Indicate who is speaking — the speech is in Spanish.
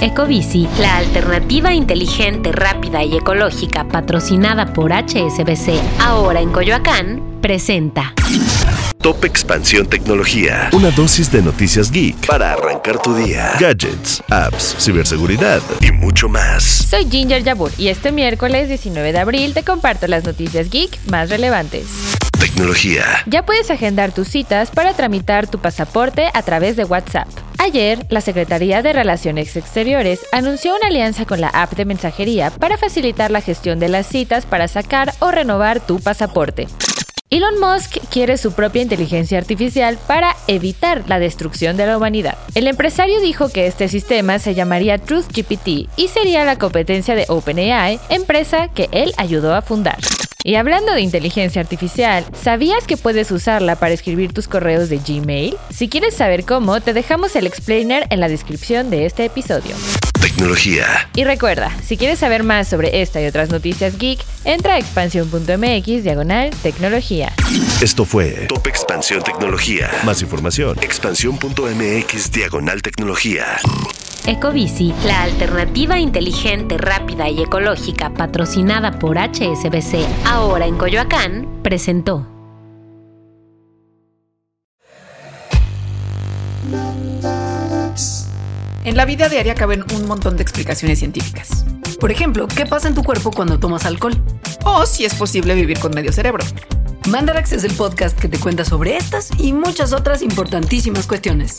Speaker 1: Ecobici, la alternativa inteligente, rápida y ecológica patrocinada por HSBC, ahora en Coyoacán, presenta.
Speaker 2: Top Expansión Tecnología. Una dosis de noticias geek para arrancar tu día. Gadgets, apps, ciberseguridad y mucho más.
Speaker 3: Soy Ginger Yabur y este miércoles 19 de abril te comparto las noticias geek más relevantes.
Speaker 2: Tecnología.
Speaker 3: Ya puedes agendar tus citas para tramitar tu pasaporte a través de WhatsApp. Ayer, la Secretaría de Relaciones Exteriores anunció una alianza con la app de mensajería para facilitar la gestión de las citas para sacar o renovar tu pasaporte. Elon Musk quiere su propia inteligencia artificial para evitar la destrucción de la humanidad. El empresario dijo que este sistema se llamaría TruthGPT y sería la competencia de OpenAI, empresa que él ayudó a fundar. Y hablando de inteligencia artificial, ¿sabías que puedes usarla para escribir tus correos de Gmail? Si quieres saber cómo, te dejamos el explainer en la descripción de este episodio.
Speaker 2: Tecnología.
Speaker 3: Y recuerda, si quieres saber más sobre esta y otras noticias geek, entra a expansión.mx diagonal tecnología.
Speaker 2: Esto fue Top Expansión Tecnología. Más información. Expansión.mx diagonal tecnología.
Speaker 1: Ecobici, la alternativa inteligente, rápida y ecológica patrocinada por HSBC, ahora en Coyoacán, presentó.
Speaker 4: En la vida diaria caben un montón de explicaciones científicas.
Speaker 5: Por ejemplo, ¿qué pasa en tu cuerpo cuando tomas alcohol?
Speaker 4: O si es posible vivir con medio cerebro.
Speaker 5: Mandarax es el podcast que te cuenta sobre estas y muchas otras importantísimas cuestiones.